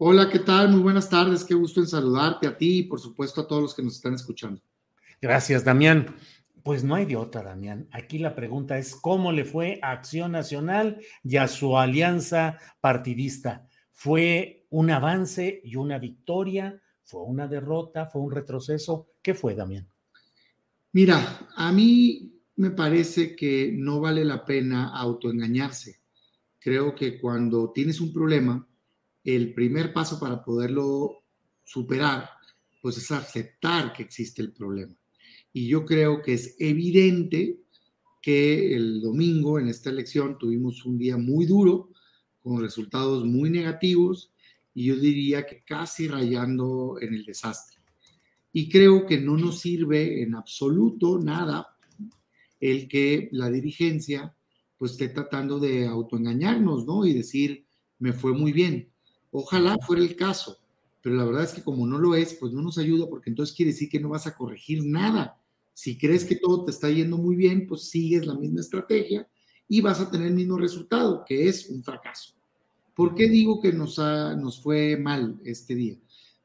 Hola, ¿qué tal? Muy buenas tardes. Qué gusto en saludarte a ti y por supuesto a todos los que nos están escuchando. Gracias, Damián. Pues no hay de otra, Damián. Aquí la pregunta es cómo le fue a Acción Nacional y a su alianza partidista. ¿Fue un avance y una victoria? ¿Fue una derrota? ¿Fue un retroceso? ¿Qué fue, Damián? Mira, a mí me parece que no vale la pena autoengañarse. Creo que cuando tienes un problema, el primer paso para poderlo superar, pues es aceptar que existe el problema. Y yo creo que es evidente que el domingo en esta elección tuvimos un día muy duro, con resultados muy negativos, y yo diría que casi rayando en el desastre. Y creo que no nos sirve en absoluto nada el que la dirigencia pues esté tratando de autoengañarnos, ¿no? Y decir, me fue muy bien. Ojalá fuera el caso, pero la verdad es que como no lo es, pues no nos ayuda porque entonces quiere decir que no vas a corregir nada. Si crees que todo te está yendo muy bien, pues sigues la misma estrategia y vas a tener el mismo resultado, que es un fracaso. ¿Por qué digo que nos, nos fue mal este día?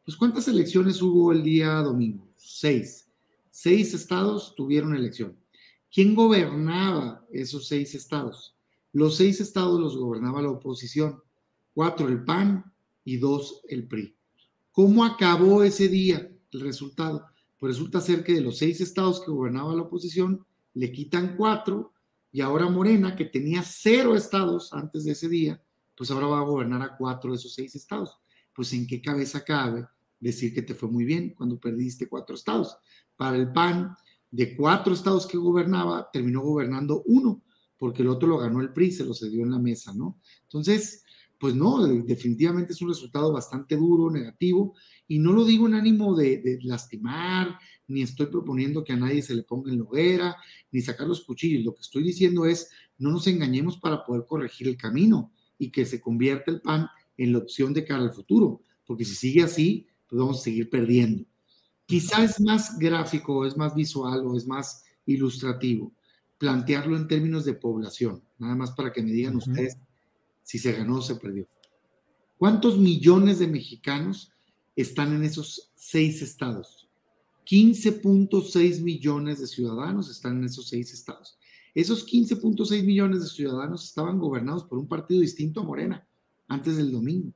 Pues ¿cuántas elecciones hubo el día domingo? Seis. Seis estados tuvieron elección. ¿Quién gobernaba esos seis estados? Los seis estados los gobernaba la oposición. Cuatro el PAN, y dos el PRI. ¿Cómo acabó ese día el resultado? Pues resulta ser que de los seis estados que gobernaba la oposición, le quitan cuatro y ahora Morena, que tenía cero estados antes de ese día, pues ahora va a gobernar a cuatro de esos seis estados. Pues en qué cabeza cabe decir que te fue muy bien cuando perdiste cuatro estados. Para el PAN, de cuatro estados que gobernaba, terminó gobernando uno, porque el otro lo ganó el PRI, se lo cedió en la mesa, ¿no? Entonces, pues no, definitivamente es un resultado bastante duro, negativo, y no lo digo en ánimo de, lastimar, ni estoy proponiendo que a nadie se le ponga en la hoguera, ni sacar los cuchillos. Lo que estoy diciendo es, no nos engañemos para poder corregir el camino y que se convierta el PAN en la opción de cara al futuro, porque si sigue así, pues vamos a seguir perdiendo. Quizá es más gráfico, es más visual o es más ilustrativo plantearlo en términos de población, nada más para que me digan ustedes si se ganó o se perdió. ¿Cuántos millones de mexicanos están en esos seis estados? 15.6 millones de ciudadanos están en esos seis estados. Esos 15.6 millones de ciudadanos estaban gobernados por un partido distinto a Morena antes del domingo.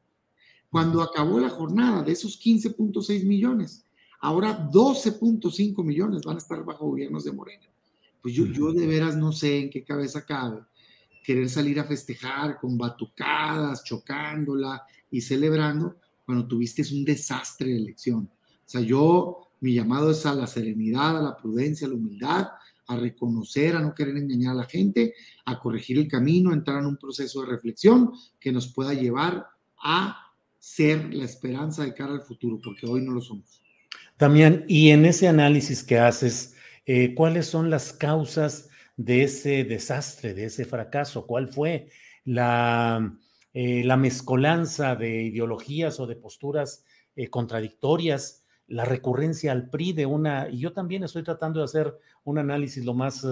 Cuando acabó la jornada de esos 15.6 millones, ahora 12.5 millones van a estar bajo gobiernos de Morena. Pues yo, yo de veras no sé en qué cabeza cabe querer salir a festejar con batucadas, chocándola y celebrando cuando tuviste un desastre de elección. O sea, yo, mi llamado es a la serenidad, a la prudencia, a la humildad, a reconocer, a no querer engañar a la gente, a corregir el camino, a entrar en un proceso de reflexión que nos pueda llevar a ser la esperanza de cara al futuro, porque hoy no lo somos. También, y en ese análisis que haces, eh, ¿cuáles son las causas de ese desastre, de ese fracaso? ¿Cuál fue la, eh, la mezcolanza de ideologías o de posturas eh, contradictorias? La recurrencia al PRI de una, y yo también estoy tratando de hacer un análisis lo más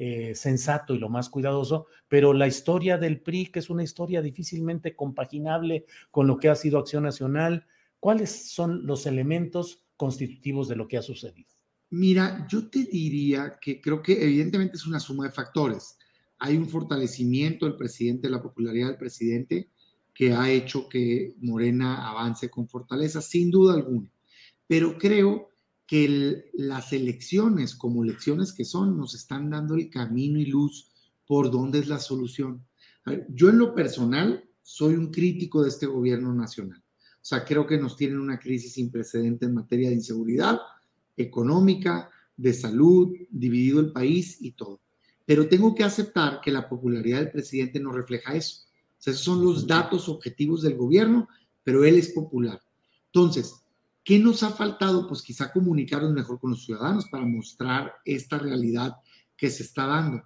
eh, sensato y lo más cuidadoso, pero la historia del PRI, que es una historia difícilmente compaginable con lo que ha sido Acción Nacional, ¿cuáles son los elementos constitutivos de lo que ha sucedido? Mira, yo te diría que creo que evidentemente es una suma de factores. Hay un fortalecimiento del presidente, la popularidad del presidente, que ha hecho que Morena avance con fortaleza, sin duda alguna. Pero creo que las elecciones, como elecciones que son, nos están dando el camino y luz por dónde es la solución. yo en lo personal soy un crítico de este gobierno nacional. O sea, creo que nos tienen una crisis sin precedente en materia de inseguridad económica, de salud, dividido el país y todo. Pero tengo que aceptar que la popularidad del presidente no refleja eso. O sea, esos son los datos objetivos del gobierno, pero él es popular. Entonces, ¿qué nos ha faltado? Pues quizá comunicarnos mejor con los ciudadanos para mostrar esta realidad que se está dando.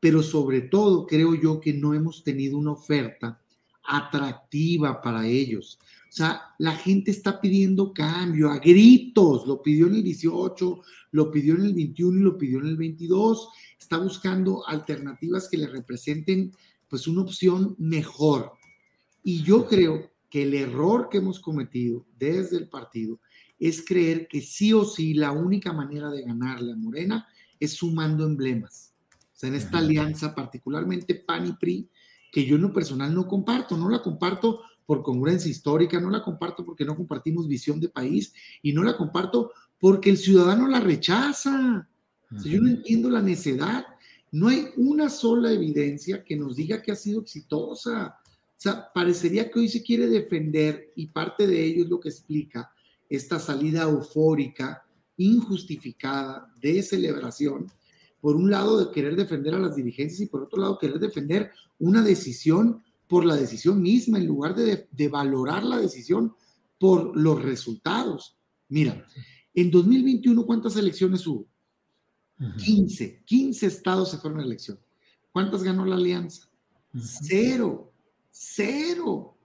Pero sobre todo, creo yo que no hemos tenido una oferta atractiva para ellos. O sea, la gente está pidiendo cambio a gritos, lo pidió en el 18, lo pidió en el 21 y lo pidió en el 22, está buscando alternativas que le representen pues una opción mejor. Y yo creo que el error que hemos cometido desde el partido es creer que sí o sí la única manera de ganarle a Morena es sumando emblemas. O sea, en esta alianza, particularmente PAN y PRI, que yo en lo personal no comparto, no la comparto por congruencia histórica, no la comparto porque no compartimos visión de país y no la comparto porque el ciudadano la rechaza. yo no entiendo la necedad no hay una sola evidencia que nos diga que ha sido exitosa. O sea, parecería que hoy se quiere defender y parte de ello es lo que explica esta salida eufórica, injustificada de celebración, por un lado de querer defender a las dirigencias y por otro lado querer defender una decisión por la decisión misma en lugar de, de valorar la decisión por los resultados. Mira, en 2021, ¿cuántas elecciones hubo? 15, 15 estados se fueron a elección. ¿Cuántas ganó la alianza? Cero, cero.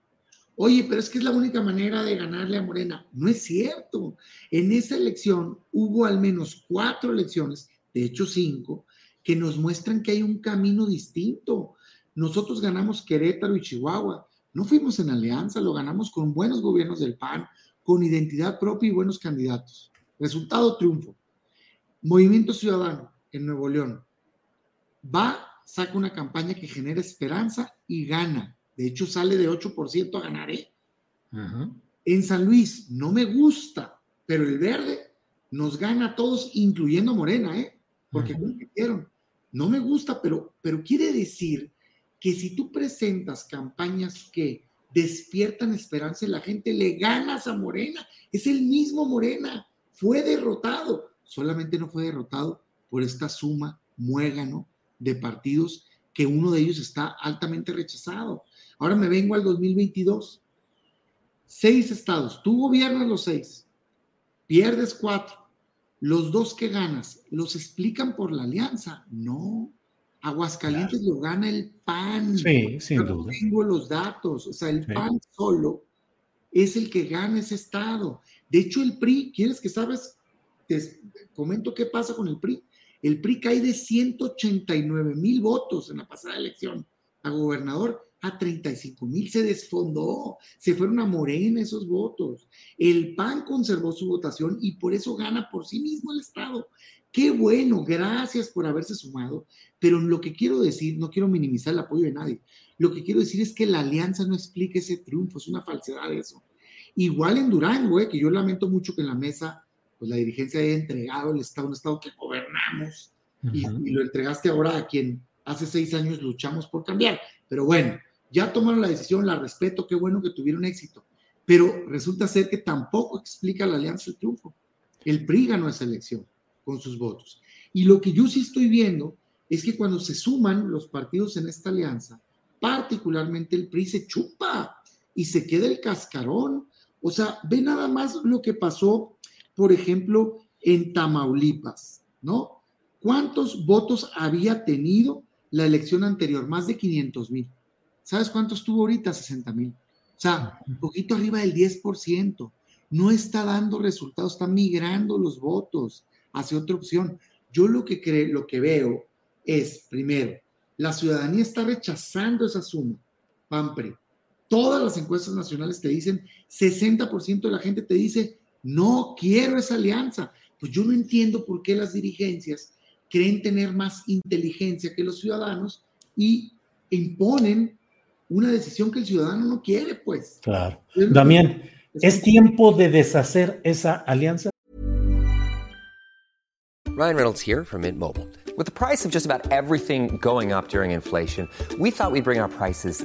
Oye, pero es que es la única manera de ganarle a Morena. No es cierto. En esa elección hubo al menos cuatro elecciones, de hecho cinco, que nos muestran que hay un camino distinto. Nosotros ganamos Querétaro y Chihuahua. No fuimos en alianza, lo ganamos con buenos gobiernos del PAN, con identidad propia y buenos candidatos. Resultado, triunfo. Movimiento Ciudadano en Nuevo León va, saca una campaña que genera esperanza y gana. De hecho, sale de 8% a ganar. ¿eh? En San Luis no me gusta, pero el verde nos gana a todos, incluyendo Morena, ¿eh? Porque compitieron. No me gusta, pero, pero quiere decir que si tú presentas campañas que despiertan esperanza en la gente, le ganas a Morena. Es el mismo Morena. Fue derrotado solamente no fue derrotado por esta suma muégano de partidos que uno de ellos está altamente rechazado. Ahora me vengo al 2022. Seis estados, tú gobiernas los seis, pierdes cuatro. Los dos que ganas, ¿los explican por la alianza? No. Aguascalientes lo gana el PAN. Sí, sin duda. Tengo los datos. O sea, el PAN solo es el que gana ese estado. De hecho, el PRI, ¿quieres que sabes comento qué pasa con el PRI. El PRI cae de 189 mil votos en la pasada elección a gobernador a 35 mil, se desfondó, se fueron a Morena esos votos. El PAN conservó su votación y por eso gana por sí mismo el Estado. Qué bueno, gracias por haberse sumado, pero lo que quiero decir, no quiero minimizar el apoyo de nadie, lo que quiero decir es que la alianza no explica ese triunfo, es una falsedad eso. Igual en Durango, eh, que yo lamento mucho que en la mesa pues la dirigencia haya entregado el Estado, un Estado que gobernamos, y, lo entregaste ahora a quien hace seis años luchamos por cambiar. Pero bueno, ya tomaron la decisión, la respeto, qué bueno que tuvieron éxito. Pero resulta ser que tampoco explica la alianza el triunfo. El PRI ganó esa elección con sus votos. Y lo que yo sí estoy viendo es que cuando se suman los partidos en esta alianza, particularmente el PRI se chupa y se queda el cascarón. O sea, ve nada más lo que pasó por ejemplo, en Tamaulipas, ¿no? ¿Cuántos votos había tenido la elección anterior? Más de 500 mil. ¿Sabes cuántos tuvo ahorita? 60 mil. O sea, un poquito arriba del 10%. No está dando resultados, está migrando los votos hacia otra opción. Yo lo que creo, lo que veo es, primero, la ciudadanía está rechazando esa suma, PAMPRE. Todas las encuestas nacionales te dicen, 60% de la gente te dice, no quiero esa alianza. Pues yo no entiendo por qué las dirigencias creen tener más inteligencia que los ciudadanos y imponen una decisión que el ciudadano no quiere, pues. Claro. Damián, ¿es tiempo de deshacer esa alianza? Ryan Reynolds here from Mint Mobile. With the price of just about everything going up during inflation, we thought we'd bring our prices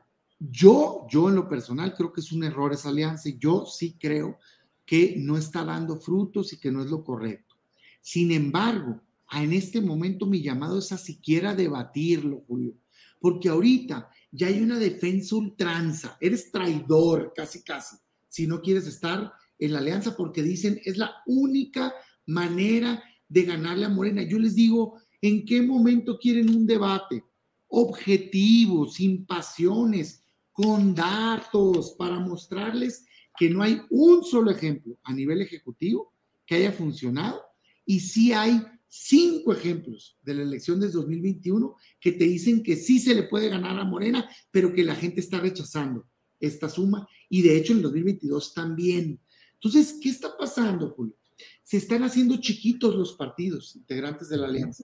yo, yo en lo personal creo que es un error esa alianza y yo sí creo que no está dando frutos y que no es lo correcto. Sin embargo, en este momento mi llamado es a siquiera debatirlo, Julio, porque ahorita ya hay una defensa ultranza, eres traidor casi casi, si no quieres estar en la alianza porque dicen es la única manera de ganarle a Morena. Yo les digo, ¿en qué momento quieren un debate? Objetivo, sin pasiones, con datos, para mostrarles que no hay un solo ejemplo a nivel ejecutivo que haya funcionado y sí hay cinco ejemplos de la elección de 2021 que te dicen que sí se le puede ganar a Morena, pero que la gente está rechazando esta suma y de hecho en 2022 también. Entonces, ¿qué está pasando, Julio? Se están haciendo chiquitos los partidos integrantes de la alianza.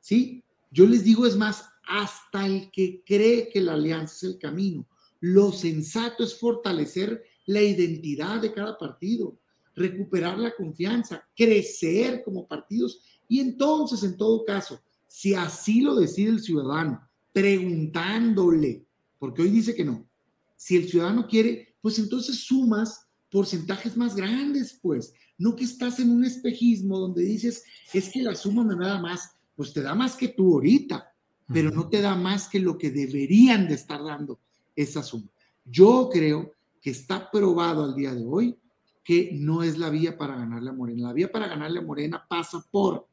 ¿Sí? Yo les digo, es más, hasta el que cree que la alianza es el camino. Lo sensato es fortalecer la identidad de cada partido, recuperar la confianza, crecer como partidos. Y entonces, en todo caso, si así lo decide el ciudadano, preguntándole, porque hoy dice que no, si el ciudadano quiere, pues entonces sumas porcentajes más grandes, pues, no que estás en un espejismo donde dices, es que la suma me da más, pues te da más que tú ahorita, pero no te da más que lo que deberían de estar dando esa suma. Yo creo que está probado al día de hoy que no es la vía para ganarle a Morena. La vía para ganarle a Morena pasa por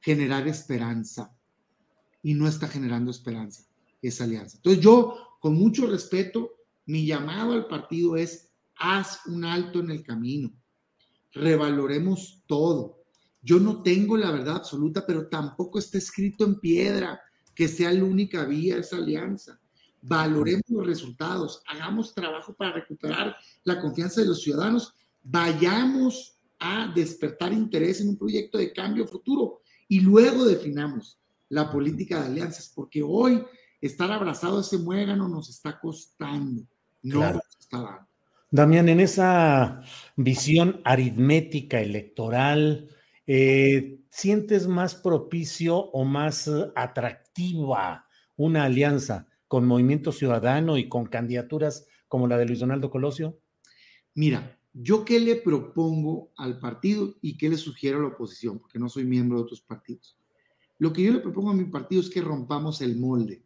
generar esperanza y no está generando esperanza esa alianza. Entonces yo, con mucho respeto, mi llamado al partido es, haz un alto en el camino, revaloremos todo. Yo no tengo la verdad absoluta, pero tampoco está escrito en piedra que sea la única vía esa alianza. Valoremos los resultados, hagamos trabajo para recuperar la confianza de los ciudadanos, vayamos a despertar interés en un proyecto de cambio futuro y luego definamos la política de alianzas, porque hoy estar abrazado a ese muégano nos está costando, no nos está dando. Damián, en esa visión aritmética electoral, eh, ¿sientes más propicio o más atractiva una alianza con Movimiento Ciudadano y con candidaturas como la de Luis Donaldo Colosio? Mira, yo qué le propongo al partido y qué le sugiero a la oposición, porque no soy miembro de otros partidos. Lo que yo le propongo a mi partido es que rompamos el molde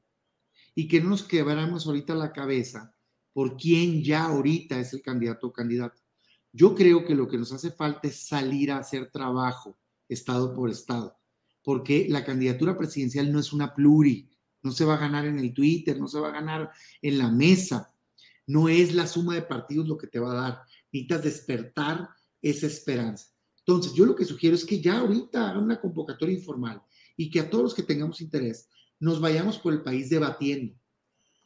y que no nos quebramos ahorita la cabeza por quién ya ahorita es el candidato o candidata. Yo creo que lo que nos hace falta es salir a hacer trabajo estado por estado, porque la candidatura presidencial no es una pluri, no se va a ganar en el Twitter, no se va a ganar en la mesa. No es la suma de partidos lo que te va a dar. Necesitas despertar esa esperanza. Entonces, yo lo que sugiero es que ya ahorita hagan una convocatoria informal y que a todos los que tengamos interés nos vayamos por el país debatiendo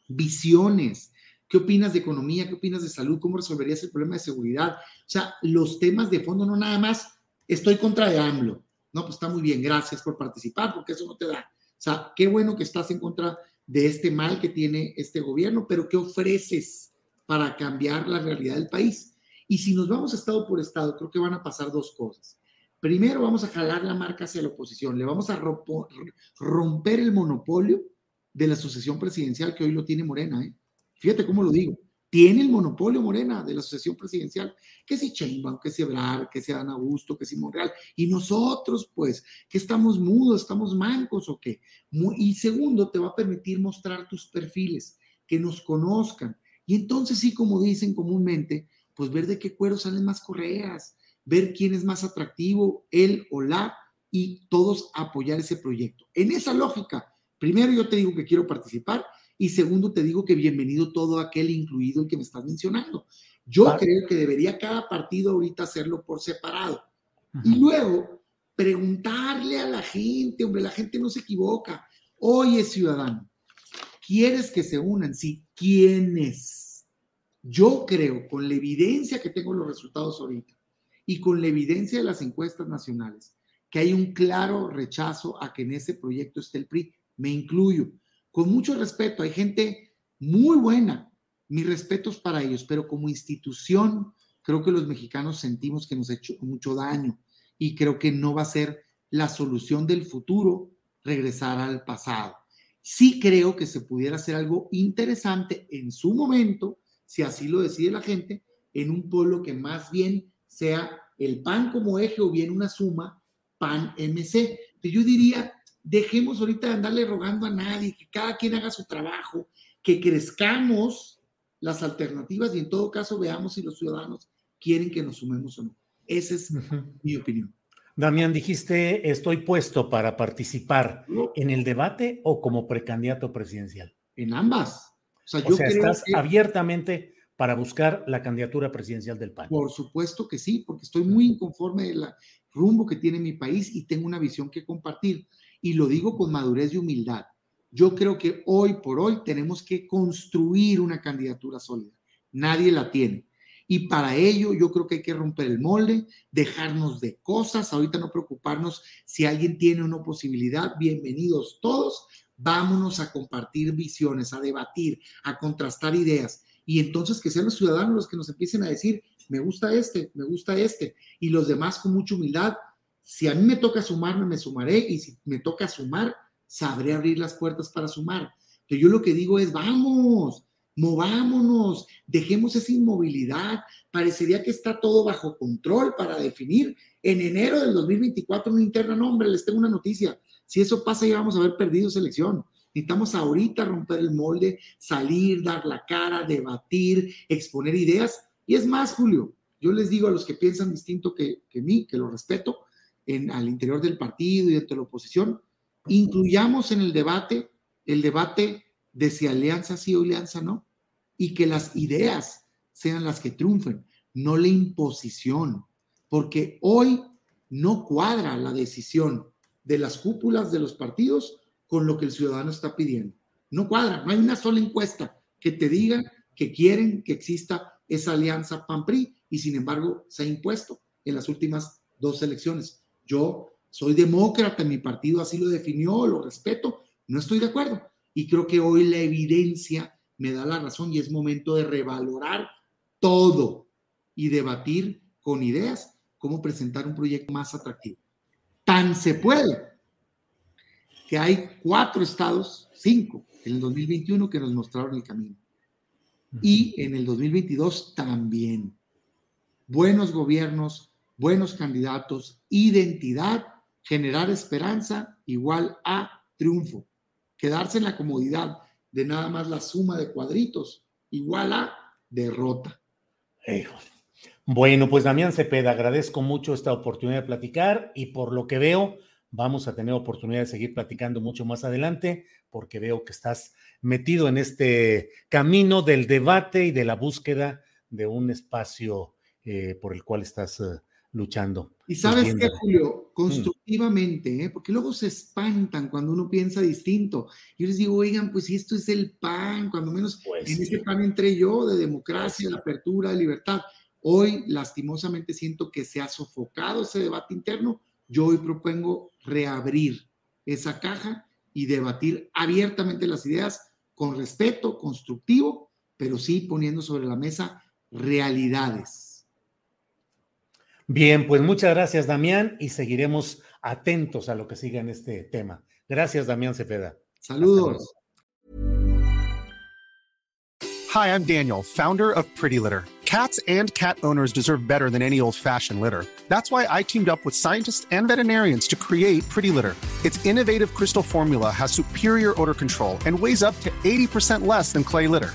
visiones. ¿Qué opinas de economía? ¿Qué opinas de salud? ¿Cómo resolverías el problema de seguridad? O sea, los temas de fondo, no nada más estoy contra de AMLO. No, pues está muy bien, gracias por participar, porque eso no te da O sea, qué bueno que estás en contra de este mal que tiene este gobierno, pero ¿qué ofreces para cambiar la realidad del país? Y si nos vamos estado por estado, creo que van a pasar dos cosas. Primero, vamos a jalar la marca hacia la oposición, le vamos a romper el monopolio de la sucesión presidencial que hoy lo tiene Morena. ¿eh? Fíjate cómo lo digo. Tiene el monopolio Morena de la sucesión presidencial. Que si Sheinbaum, que si Ebrard, que si Dan Augusto, que si Monreal. Y nosotros, pues, que estamos mudos, estamos mancos o qué. Y segundo, te va a permitir mostrar tus perfiles, que nos conozcan. Y entonces sí, como dicen comúnmente, pues ver de qué cuero salen más correas, ver quién es más atractivo, él o la, y todos apoyar ese proyecto. En esa lógica, primero yo te digo que quiero participar y segundo te digo que bienvenido todo aquel incluido el que me estás mencionando. Yo creo que debería cada partido ahorita hacerlo por separado. Y luego preguntarle a la gente, hombre, la gente no se equivoca. Oye, ciudadano, ¿quieres que se unan? Sí, ¿quiénes? Yo creo, con la evidencia que tengo los resultados ahorita y con la evidencia de las encuestas nacionales, que hay un claro rechazo a que en ese proyecto esté el PRI. Me incluyo. Con mucho respeto, hay gente muy buena, mis respetos para ellos, pero como institución, creo que los mexicanos sentimos que nos ha hecho mucho daño y creo que no va a ser la solución del futuro regresar al pasado. Sí creo que se pudiera hacer algo interesante en su momento, si así lo decide la gente, en un pueblo que más bien sea el PAN como eje o bien una suma PAN-MC. Yo diría, dejemos ahorita de andarle rogando a nadie, que cada quien haga su trabajo, que crezcamos las alternativas y en todo caso veamos si los ciudadanos quieren que nos sumemos o no. Esa es mi opinión. Damián, dijiste, estoy puesto para participar en el debate o como precandidato presidencial. En ambas. O sea, yo estás abiertamente para buscar la candidatura presidencial del PAN. Por supuesto que sí, porque estoy muy inconforme del rumbo que tiene mi país y tengo una visión que compartir. Y lo digo con madurez y humildad. Yo creo que hoy por hoy tenemos que construir una candidatura sólida. Nadie la tiene. Y para ello yo creo que hay que romper el molde, dejarnos de cosas, ahorita no preocuparnos si alguien tiene una posibilidad, bienvenidos todos, vámonos a compartir visiones, a debatir, a contrastar ideas. Y entonces que sean los ciudadanos los que nos empiecen a decir, me gusta este, me gusta este. Y los demás con mucha humildad, si a mí me toca sumarme, me sumaré. Y si me toca sumar, sabré abrir las puertas para sumar. Pero yo lo que digo es, vamos, movámonos, dejemos esa inmovilidad. Parecería que está todo bajo control para definir en enero del 2024 una interna. No, hombre, les tengo una noticia. Si eso pasa, ya vamos a haber perdido esa elección. Necesitamos ahorita romper el molde, salir, dar la cara, debatir, exponer ideas. Y es más, Julio, yo les digo a los que piensan distinto que, que mí, que lo respeto, en, al interior del partido y dentro de la oposición, incluyamos en el debate el debate de si alianza sí o alianza no, y que las ideas sean las que triunfen, no la imposición, porque hoy no cuadra la decisión de las cúpulas de los partidos con lo que el ciudadano está pidiendo. No cuadra, no hay una sola encuesta que te diga que quieren que exista esa alianza PAN-PRI y sin embargo se ha impuesto en las últimas dos elecciones. Yo soy demócrata, mi partido así lo definió, lo respeto, no estoy de acuerdo. Y creo que hoy la evidencia me da la razón y es momento de revalorar todo y debatir con ideas cómo presentar un proyecto más atractivo. Tan se puede que hay cuatro estados, cinco, en el 2021 que nos mostraron el camino. Y en el 2022 también. Buenos gobiernos, buenos candidatos, identidad, generar esperanza igual a triunfo. Quedarse en la comodidad de nada más la suma de cuadritos igual a derrota. Bueno, pues Damián Cepeda, agradezco mucho esta oportunidad de platicar y por lo que veo, vamos a tener oportunidad de seguir platicando mucho más adelante porque veo que estás metido en este camino del debate y de la búsqueda de un espacio eh, por el cual estás eh, luchando. Y sabes qué, Julio, mm. constructivamente, ¿eh? porque luego se espantan cuando uno piensa distinto. Yo les digo, oigan, pues si esto es el pan, cuando menos pues en ese pan entré yo de democracia, de apertura, de libertad. Hoy, lastimosamente, siento que se ha sofocado ese debate interno. Yo hoy propongo reabrir esa caja y debatir abiertamente las ideas con respeto, constructivo, pero sí poniendo sobre la mesa realidades. Bien, pues muchas gracias, Damián, y seguiremos atentos a lo que siga en este tema. Gracias, Damián Cepeda. Saludos. Hi, I'm Daniel, founder of Pretty Litter. Cats and cat owners deserve better than any old-fashioned litter. That's why I teamed up with scientists and veterinarians to create Pretty Litter. Its innovative crystal formula has superior odor control and weighs up to 80% less than clay litter.